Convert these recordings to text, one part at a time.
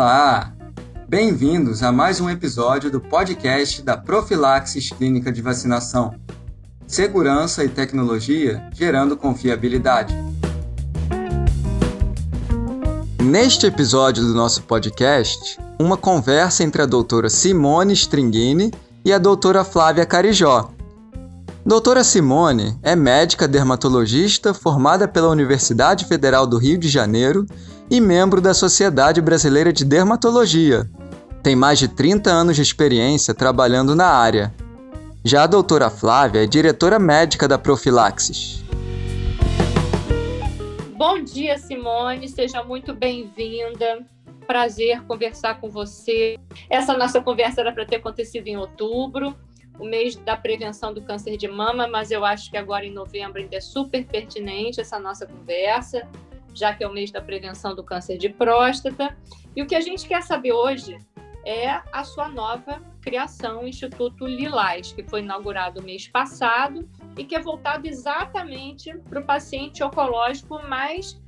Olá! Bem-vindos a mais um episódio do podcast da Profilaxis Clínica de Vacinação. Segurança e tecnologia gerando confiabilidade. Neste episódio do nosso podcast, uma conversa entre a doutora Simone Stringini e a doutora Flávia Carijó. Doutora Simone é médica dermatologista formada pela Universidade Federal do Rio de Janeiro e membro da Sociedade Brasileira de Dermatologia. Tem mais de 30 anos de experiência trabalhando na área. Já a doutora Flávia é diretora médica da Profilaxis. Bom dia, Simone, seja muito bem-vinda. Prazer conversar com você. Essa nossa conversa era para ter acontecido em outubro, o mês da prevenção do câncer de mama, mas eu acho que agora em novembro ainda é super pertinente essa nossa conversa já que é o mês da prevenção do câncer de próstata. E o que a gente quer saber hoje é a sua nova criação, Instituto Lilás, que foi inaugurado mês passado e que é voltado exatamente para o paciente oncológico, mas,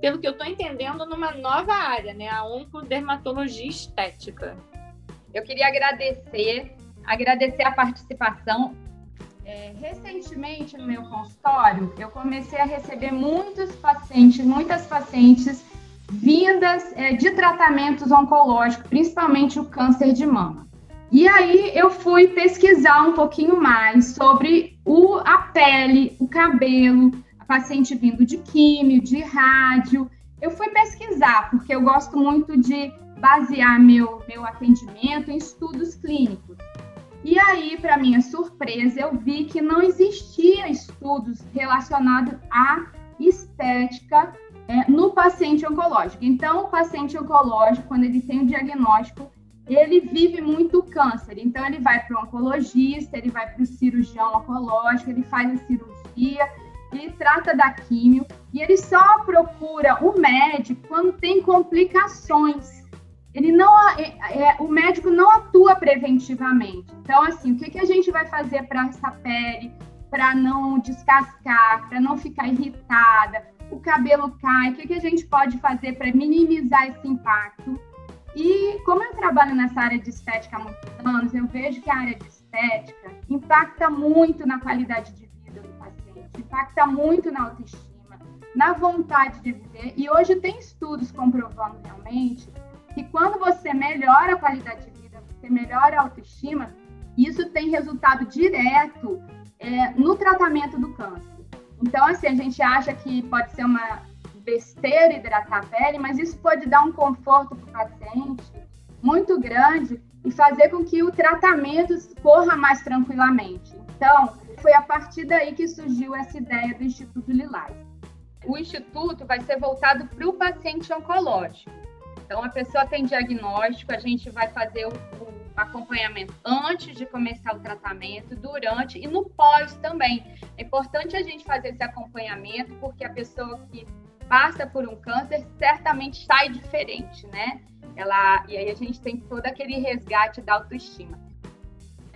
pelo que eu estou entendendo, numa nova área, né? a oncodermatologia estética. Eu queria agradecer, agradecer a participação é, recentemente no meu consultório, eu comecei a receber muitos pacientes, muitas pacientes vindas é, de tratamentos oncológicos, principalmente o câncer de mama. E aí eu fui pesquisar um pouquinho mais sobre o, a pele, o cabelo, a paciente vindo de químio, de rádio. Eu fui pesquisar, porque eu gosto muito de basear meu, meu atendimento em estudos clínicos. E aí, para minha surpresa, eu vi que não existia estudos relacionados à estética é, no paciente oncológico. Então, o paciente oncológico, quando ele tem o diagnóstico, ele vive muito câncer. Então, ele vai para o oncologista, ele vai para o cirurgião oncológico, ele faz a cirurgia, ele trata da químio e ele só procura o médico quando tem complicações ele não, é, é, o médico não atua preventivamente. Então, assim, o que, que a gente vai fazer para essa pele, para não descascar, para não ficar irritada, o cabelo cai, o que, que a gente pode fazer para minimizar esse impacto? E como eu trabalho nessa área de estética há muitos anos, eu vejo que a área de estética impacta muito na qualidade de vida do paciente, impacta muito na autoestima, na vontade de viver. E hoje tem estudos comprovando realmente que quando você melhora a qualidade de vida, você melhora a autoestima, isso tem resultado direto é, no tratamento do câncer. Então, assim, a gente acha que pode ser uma besteira hidratar a pele, mas isso pode dar um conforto para o paciente muito grande e fazer com que o tratamento corra mais tranquilamente. Então, foi a partir daí que surgiu essa ideia do Instituto Lilás. O Instituto vai ser voltado para o paciente oncológico. Então, a pessoa tem diagnóstico, a gente vai fazer o, o acompanhamento antes de começar o tratamento, durante e no pós também. É importante a gente fazer esse acompanhamento, porque a pessoa que passa por um câncer certamente sai diferente, né? Ela, e aí a gente tem todo aquele resgate da autoestima.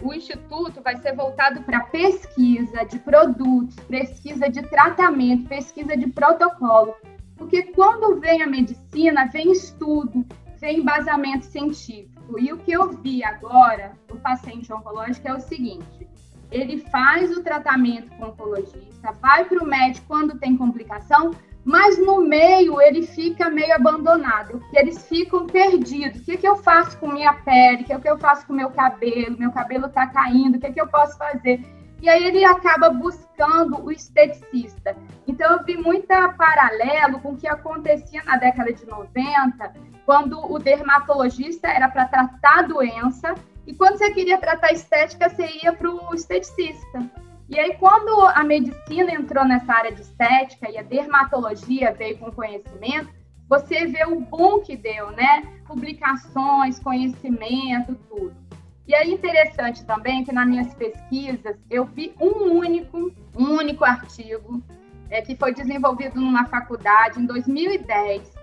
O instituto vai ser voltado para pesquisa de produtos, pesquisa de tratamento, pesquisa de protocolo, porque quando vem a medicina, vem estudo, vem embasamento científico. E o que eu vi agora no paciente oncológico é o seguinte: ele faz o tratamento com o oncologista, vai para o médico quando tem complicação, mas no meio ele fica meio abandonado, eles ficam perdidos. O que, que eu faço com minha pele? O que, que eu faço com meu cabelo? Meu cabelo está caindo, o que, que eu posso fazer? E aí ele acaba buscando o esteticista. Então eu vi muita paralelo com o que acontecia na década de 90, quando o dermatologista era para tratar a doença e quando você queria tratar estética, você ia para o esteticista. E aí, quando a medicina entrou nessa área de estética e a dermatologia veio com conhecimento, você vê o boom que deu, né? Publicações, conhecimento, tudo. E é interessante também que nas minhas pesquisas eu vi um único, um único artigo é, que foi desenvolvido numa faculdade em 2010,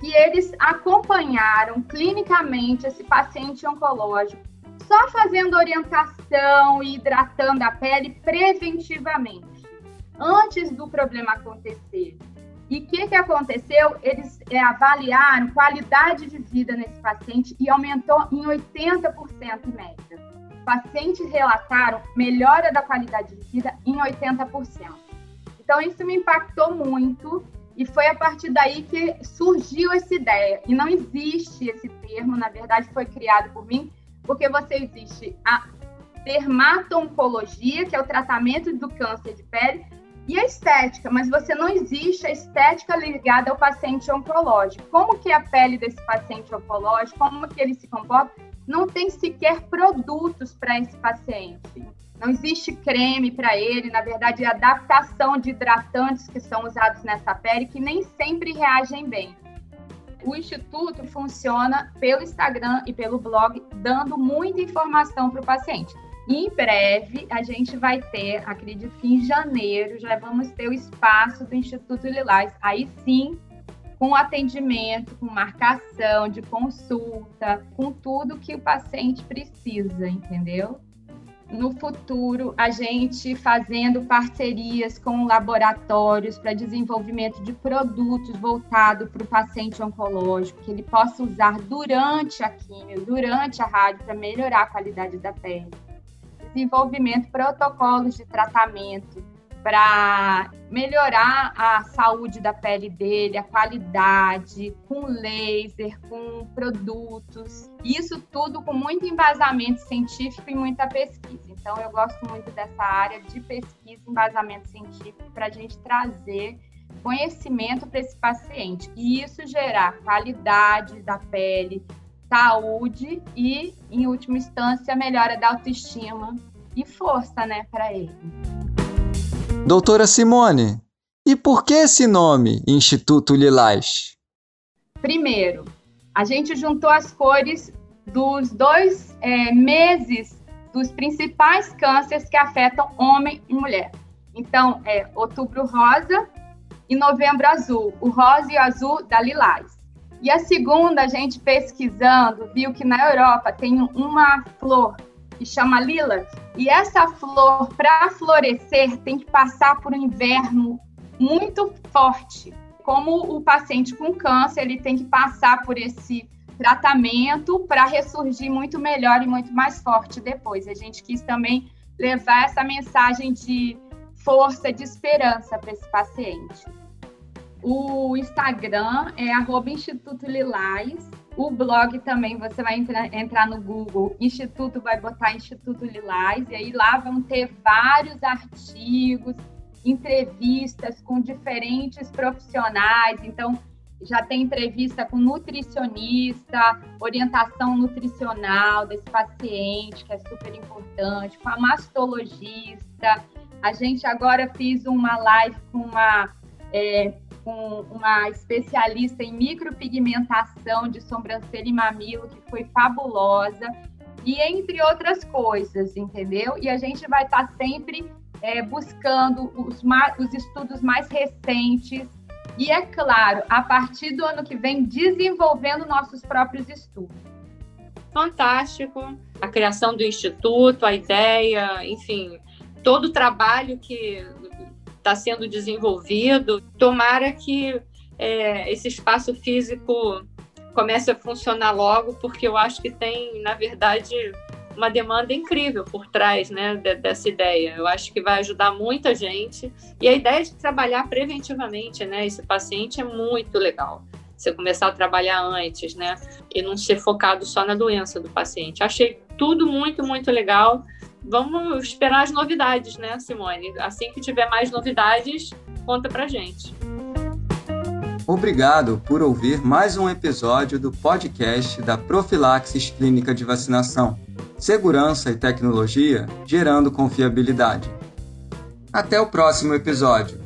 que eles acompanharam clinicamente esse paciente oncológico, só fazendo orientação e hidratando a pele preventivamente, antes do problema acontecer. E o que, que aconteceu? Eles é, avaliaram qualidade de vida nesse paciente e aumentou em 80% em média. Pacientes relataram melhora da qualidade de vida em 80%. Então, isso me impactou muito e foi a partir daí que surgiu essa ideia. E não existe esse termo, na verdade, foi criado por mim, porque você existe a dermato-oncologia, que é o tratamento do câncer de pele, e a estética, mas você não existe a estética ligada ao paciente oncológico. Como que a pele desse paciente oncológico, como que ele se comporta, não tem sequer produtos para esse paciente. Não existe creme para ele, na verdade, é adaptação de hidratantes que são usados nessa pele que nem sempre reagem bem. O instituto funciona pelo Instagram e pelo blog, dando muita informação para o paciente. Em breve a gente vai ter, acredito que em janeiro, já vamos ter o espaço do Instituto Lilás. Aí sim, com atendimento, com marcação de consulta, com tudo que o paciente precisa, entendeu? No futuro, a gente fazendo parcerias com laboratórios para desenvolvimento de produtos voltados para o paciente oncológico, que ele possa usar durante a quimio, durante a rádio, para melhorar a qualidade da pele. Desenvolvimento de protocolos de tratamento, para melhorar a saúde da pele dele, a qualidade, com laser, com produtos. Isso tudo com muito embasamento científico e muita pesquisa. Então, eu gosto muito dessa área de pesquisa e embasamento científico para a gente trazer conhecimento para esse paciente e isso gerar qualidade da pele, saúde e, em última instância, melhora da autoestima e força, né, para ele. Doutora Simone, e por que esse nome, Instituto Lilás? Primeiro, a gente juntou as cores dos dois é, meses dos principais cânceres que afetam homem e mulher. Então, é outubro rosa e novembro azul, o rosa e o azul da Lilás. E a segunda, a gente pesquisando, viu que na Europa tem uma flor que chama lilas. E essa flor, para florescer, tem que passar por um inverno muito forte. Como o paciente com câncer, ele tem que passar por esse tratamento para ressurgir muito melhor e muito mais forte depois. A gente quis também levar essa mensagem de força, de esperança para esse paciente. O Instagram é arroba Instituto Lilás o blog também, você vai entrar, no Google, Instituto, vai botar Instituto Lilás, e aí lá vão ter vários artigos, entrevistas com diferentes profissionais. Então, já tem entrevista com nutricionista, orientação nutricional desse paciente, que é super importante, com a mastologista. A gente agora fez uma live com uma é, com uma especialista em micropigmentação de sobrancelha e mamilo, que foi fabulosa, e entre outras coisas, entendeu? E a gente vai estar tá sempre é, buscando os, os estudos mais recentes e, é claro, a partir do ano que vem, desenvolvendo nossos próprios estudos. Fantástico. A criação do instituto, a ideia, enfim, todo o trabalho que está sendo desenvolvido. Tomara que é, esse espaço físico comece a funcionar logo, porque eu acho que tem, na verdade, uma demanda incrível por trás né, dessa ideia. Eu acho que vai ajudar muita gente. E a ideia de trabalhar preventivamente, né? Esse paciente é muito legal. Você começar a trabalhar antes, né? E não ser focado só na doença do paciente. Achei tudo muito, muito legal vamos esperar as novidades, né, Simone? Assim que tiver mais novidades, conta pra gente. Obrigado por ouvir mais um episódio do podcast da Profilaxis Clínica de Vacinação. Segurança e tecnologia gerando confiabilidade. Até o próximo episódio.